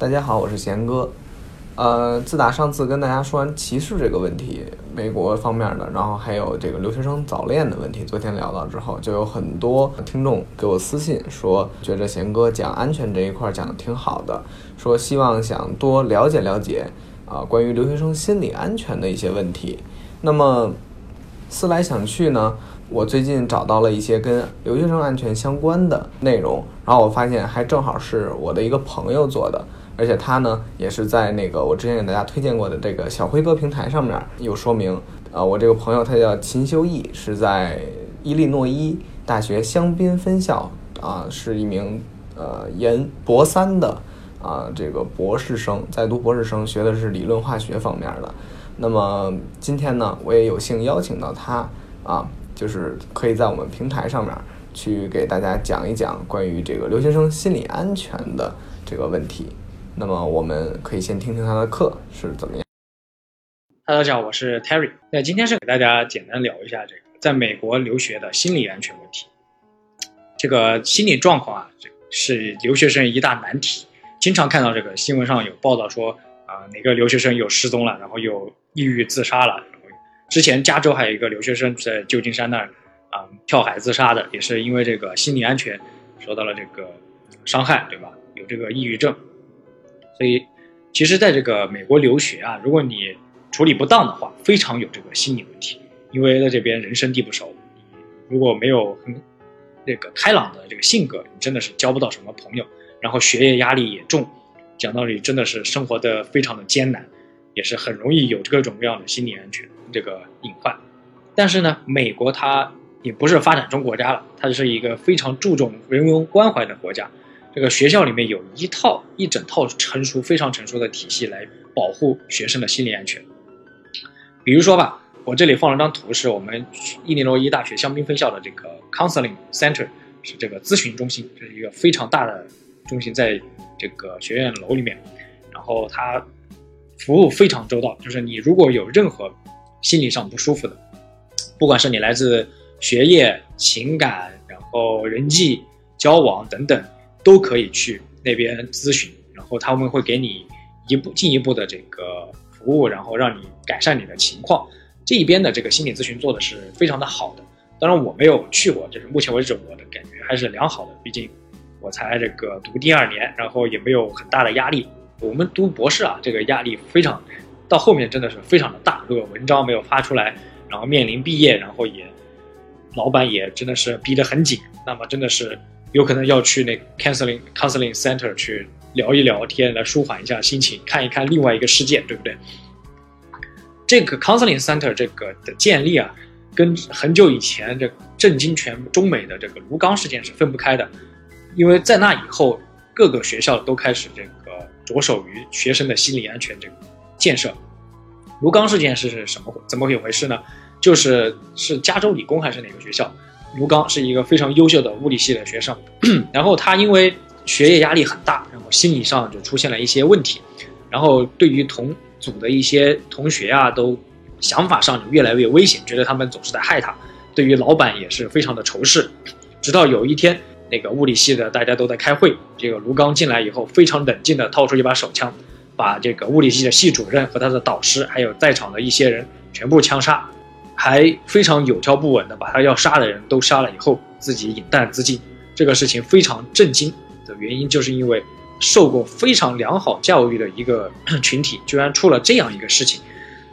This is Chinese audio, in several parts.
大家好，我是贤哥。呃，自打上次跟大家说完歧视这个问题，美国方面的，然后还有这个留学生早恋的问题，昨天聊到之后，就有很多听众给我私信说，觉得贤哥讲安全这一块讲的挺好的，说希望想多了解了解啊，关于留学生心理安全的一些问题。那么思来想去呢，我最近找到了一些跟留学生安全相关的内容，然后我发现还正好是我的一个朋友做的，而且他呢也是在那个我之前给大家推荐过的这个小辉哥平台上面有说明。呃，我这个朋友他叫秦修义，是在伊利诺伊大学香槟分校啊，是一名呃研博三的啊这个博士生，在读博士生，学的是理论化学方面的。那么今天呢，我也有幸邀请到他啊，就是可以在我们平台上面去给大家讲一讲关于这个留学生心理安全的这个问题。那么我们可以先听听他的课是怎么样。哈喽大家好，我是 Terry。那今天是给大家简单聊一下这个在美国留学的心理安全问题。这个心理状况啊，这是留学生一大难题。经常看到这个新闻上有报道说啊，哪个留学生有失踪了，然后又抑郁自杀了。之前加州还有一个留学生在旧金山那儿啊跳海自杀的，也是因为这个心理安全受到了这个伤害，对吧？有这个抑郁症。所以，其实在这个美国留学啊，如果你处理不当的话，非常有这个心理问题。因为在这边人生地不熟，如果没有很那个开朗的这个性格，你真的是交不到什么朋友。然后学业压力也重，讲道理真的是生活的非常的艰难，也是很容易有各种各样的心理安全这个隐患。但是呢，美国它也不是发展中国家了，它是一个非常注重人文关怀的国家。这个学校里面有一套一整套成熟、非常成熟的体系来保护学生的心理安全。比如说吧，我这里放了张图，是我们伊利诺伊大学香槟分校的这个 Counseling Center，是这个咨询中心，这是一个非常大的中心，在这个学院楼里面。然后它服务非常周到，就是你如果有任何心理上不舒服的，不管是你来自学业、情感，然后人际交往等等。都可以去那边咨询，然后他们会给你一步进一步的这个服务，然后让你改善你的情况。这一边的这个心理咨询做的是非常的好的。当然我没有去过，就是目前为止我的感觉还是良好的。毕竟我才这个读第二年，然后也没有很大的压力。我们读博士啊，这个压力非常，到后面真的是非常的大。如果文章没有发出来，然后面临毕业，然后也老板也真的是逼得很紧，那么真的是。有可能要去那 counseling counseling center 去聊一聊天，来舒缓一下心情，看一看另外一个世界，对不对？这个 counseling center 这个的建立啊，跟很久以前这震惊全中美的这个卢刚事件是分不开的，因为在那以后，各个学校都开始这个着手于学生的心理安全这个建设。卢刚事件是什么怎么一回事呢？就是是加州理工还是哪个学校？卢刚是一个非常优秀的物理系的学生，然后他因为学业压力很大，然后心理上就出现了一些问题，然后对于同组的一些同学啊，都想法上就越来越危险，觉得他们总是在害他，对于老板也是非常的仇视。直到有一天，那个物理系的大家都在开会，这个卢刚进来以后，非常冷静的掏出一把手枪，把这个物理系的系主任和他的导师，还有在场的一些人全部枪杀。还非常有条不紊的把他要杀的人都杀了以后，自己饮弹自尽。这个事情非常震惊的原因，就是因为受过非常良好教育的一个 群体，居然出了这样一个事情，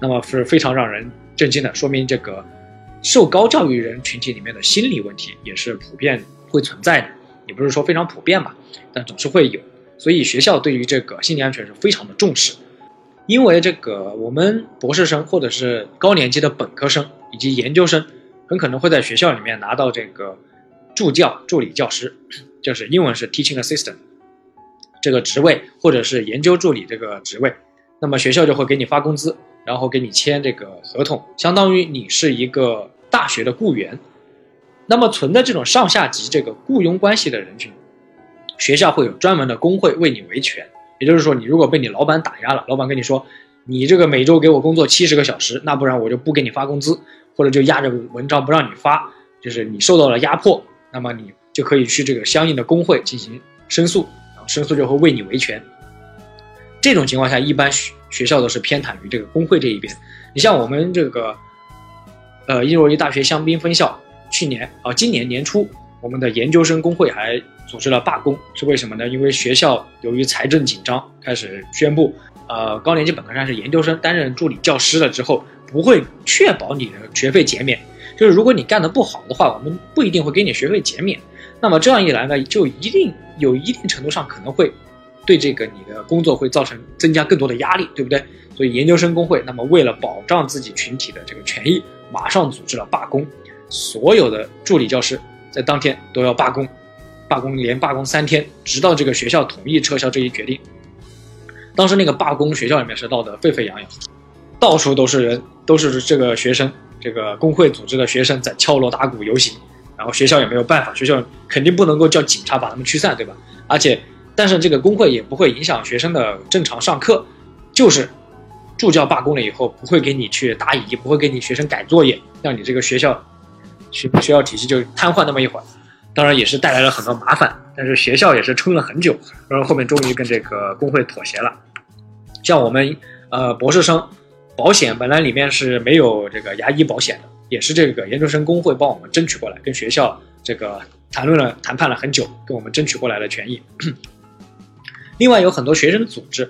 那么是非常让人震惊的。说明这个受高教育人群体里面的心理问题也是普遍会存在的，也不是说非常普遍吧，但总是会有。所以学校对于这个心理安全是非常的重视。因为这个，我们博士生或者是高年级的本科生以及研究生，很可能会在学校里面拿到这个助教、助理教师，就是英文是 teaching assistant 这个职位，或者是研究助理这个职位。那么学校就会给你发工资，然后给你签这个合同，相当于你是一个大学的雇员。那么存在这种上下级这个雇佣关系的人群，学校会有专门的工会为你维权。也就是说，你如果被你老板打压了，老板跟你说，你这个每周给我工作七十个小时，那不然我就不给你发工资，或者就压着文章不让你发，就是你受到了压迫，那么你就可以去这个相应的工会进行申诉，然后申诉就会为你维权。这种情况下，一般学学校都是偏袒于这个工会这一边。你像我们这个，呃，伊若伊大学香槟分校，去年啊，今年年初，我们的研究生工会还组织了罢工，是为什么呢？因为学校由于财政紧张，开始宣布，呃，高年级本科生是研究生担任助理教师了之后，不会确保你的学费减免。就是如果你干得不好的话，我们不一定会给你学费减免。那么这样一来呢，就一定有一定程度上可能会对这个你的工作会造成增加更多的压力，对不对？所以研究生工会那么为了保障自己群体的这个权益，马上组织了罢工，所有的助理教师在当天都要罢工，罢工连罢工三天，直到这个学校同意撤销这一决定。当时那个罢工学校里面是闹得沸沸扬扬，到处都是人，都是这个学生，这个工会组织的学生在敲锣打鼓游行。然后学校也没有办法，学校肯定不能够叫警察把他们驱散，对吧？而且，但是这个工会也不会影响学生的正常上课，就是助教罢工了以后，不会给你去答疑，不会给你学生改作业，让你这个学校学学校体系就瘫痪那么一会儿。当然也是带来了很多麻烦，但是学校也是撑了很久，然后后面终于跟这个工会妥协了。像我们呃博士生保险本来里面是没有这个牙医保险的。也是这个研究生工会帮我们争取过来，跟学校这个谈论了、谈判了很久，跟我们争取过来的权益。另外有很多学生组织，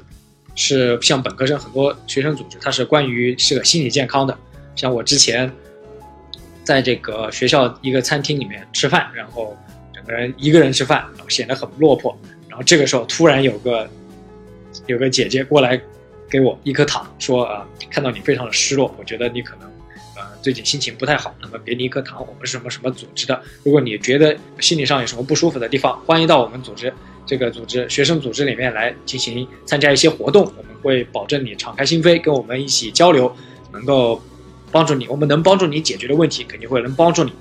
是像本科生很多学生组织，它是关于这个心理健康的。像我之前在这个学校一个餐厅里面吃饭，然后整个人一个人吃饭，显得很落魄。然后这个时候突然有个有个姐姐过来给我一颗糖，说啊，看到你非常的失落，我觉得你可能呃。最近心情不太好，那么给你一颗糖。我们是什么什么组织的？如果你觉得心理上有什么不舒服的地方，欢迎到我们组织这个组织学生组织里面来进行参加一些活动。我们会保证你敞开心扉，跟我们一起交流，能够帮助你。我们能帮助你解决的问题，肯定会能帮助你。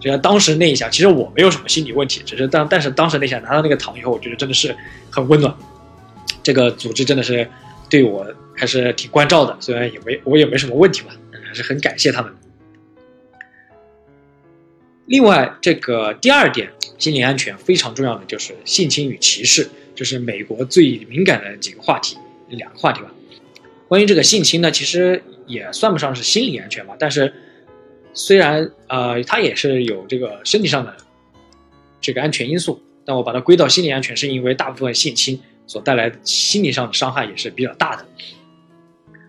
就像当时那一下，其实我没有什么心理问题，只是当但是当时那下拿到那个糖以后，我觉得真的是很温暖。这个组织真的是对我还是挺关照的，虽然也没我也没什么问题吧。还是很感谢他们。另外，这个第二点，心理安全非常重要的就是性侵与歧视，就是美国最敏感的几个话题，两个话题吧。关于这个性侵呢，其实也算不上是心理安全吧，但是虽然呃，它也是有这个身体上的这个安全因素，但我把它归到心理安全，是因为大部分性侵所带来的心理上的伤害也是比较大的。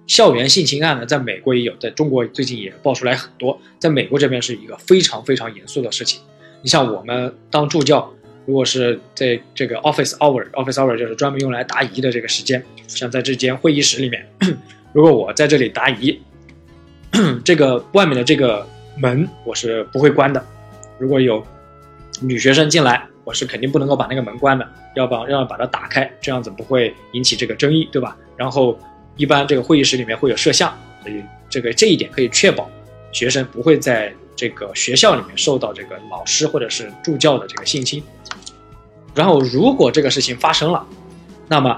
校园性侵案呢，在美国也有，在中国最近也爆出来很多。在美国这边是一个非常非常严肃的事情。你像我们当助教，如果是在这个 office hour，office hour 就是专门用来答疑的这个时间，像在这间会议室里面，如果我在这里答疑，这个外面的这个门我是不会关的。如果有女学生进来，我是肯定不能够把那个门关的，要把要把它打开，这样子不会引起这个争议，对吧？然后。一般这个会议室里面会有摄像，所以这个这一点可以确保学生不会在这个学校里面受到这个老师或者是助教的这个性侵。然后如果这个事情发生了，那么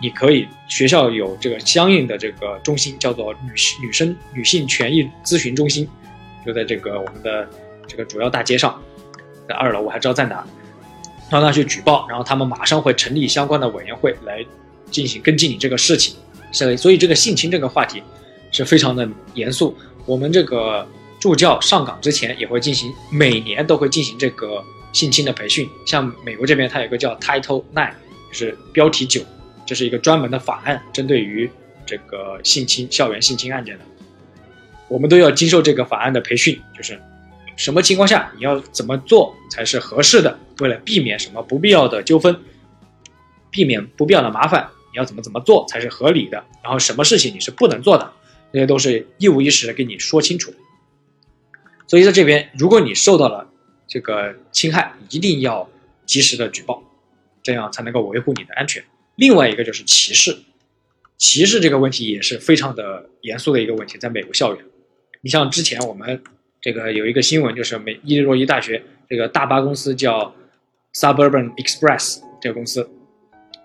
你可以学校有这个相应的这个中心，叫做女女生女性权益咨询中心，就在这个我们的这个主要大街上，在二楼，我还知道在哪，让他去举报，然后他们马上会成立相关的委员会来进行跟进你这个事情。所以，所以这个性侵这个话题是非常的严肃。我们这个助教上岗之前也会进行，每年都会进行这个性侵的培训。像美国这边，它有个叫 Title Nine，就是标题九，这是一个专门的法案，针对于这个性侵、校园性侵案件的，我们都要经受这个法案的培训，就是什么情况下你要怎么做才是合适的，为了避免什么不必要的纠纷，避免不必要的麻烦。你要怎么怎么做才是合理的？然后什么事情你是不能做的？这些都是一五一十的跟你说清楚。所以在这边，如果你受到了这个侵害，一定要及时的举报，这样才能够维护你的安全。另外一个就是歧视，歧视这个问题也是非常的严肃的一个问题，在美国校园。你像之前我们这个有一个新闻，就是美伊利诺伊大学这个大巴公司叫 Suburban Express 这个公司。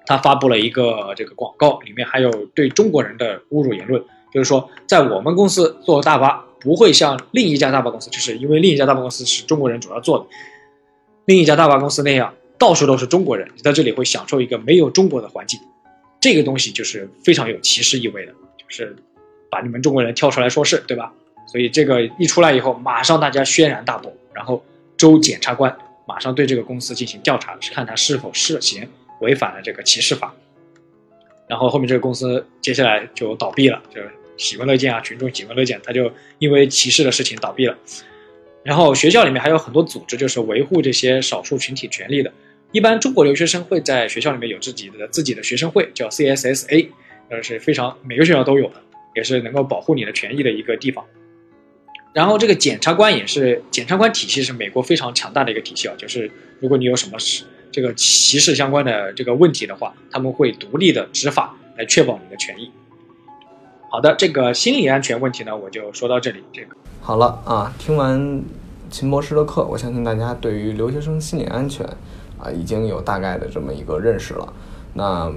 他发布了一个这个广告，里面还有对中国人的侮辱言论，就是说在我们公司坐大巴不会像另一家大巴公司，就是因为另一家大巴公司是中国人主要做的，另一家大巴公司那样到处都是中国人，你在这里会享受一个没有中国的环境。这个东西就是非常有歧视意味的，就是把你们中国人跳出来说事，对吧？所以这个一出来以后，马上大家轩然大波，然后州检察官马上对这个公司进行调查，看他是否涉嫌违反了这个歧视法。然后后面这个公司接下来就倒闭了，就喜闻乐见啊，群众喜闻乐见，他就因为歧视的事情倒闭了。然后学校里面还有很多组织，就是维护这些少数群体权利的。一般中国留学生会在学校里面有自己的自己的学生会，叫 CSSA，呃是非常每个学校都有的，也是能够保护你的权益的一个地方。然后这个检察官也是检察官体系是美国非常强大的一个体系啊，就是如果你有什么是这个歧视相关的这个问题的话，他们会独立的执法来确保你的权益。好的，这个心理安全问题呢，我就说到这里。这个好了啊，听完秦博士的课，我相信大家对于留学生心理安全啊已经有大概的这么一个认识了。那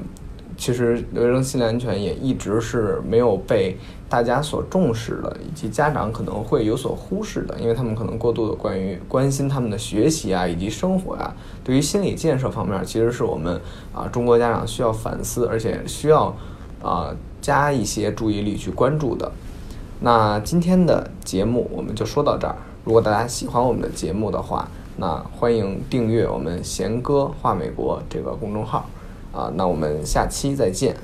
其实留学生心理安全也一直是没有被大家所重视的，以及家长可能会有所忽视的，因为他们可能过度的关于关心他们的学习啊以及生活啊，对于心理建设方面，其实是我们啊中国家长需要反思，而且需要啊加一些注意力去关注的。那今天的节目我们就说到这儿。如果大家喜欢我们的节目的话，那欢迎订阅我们贤哥画美国这个公众号啊。那我们下期再见。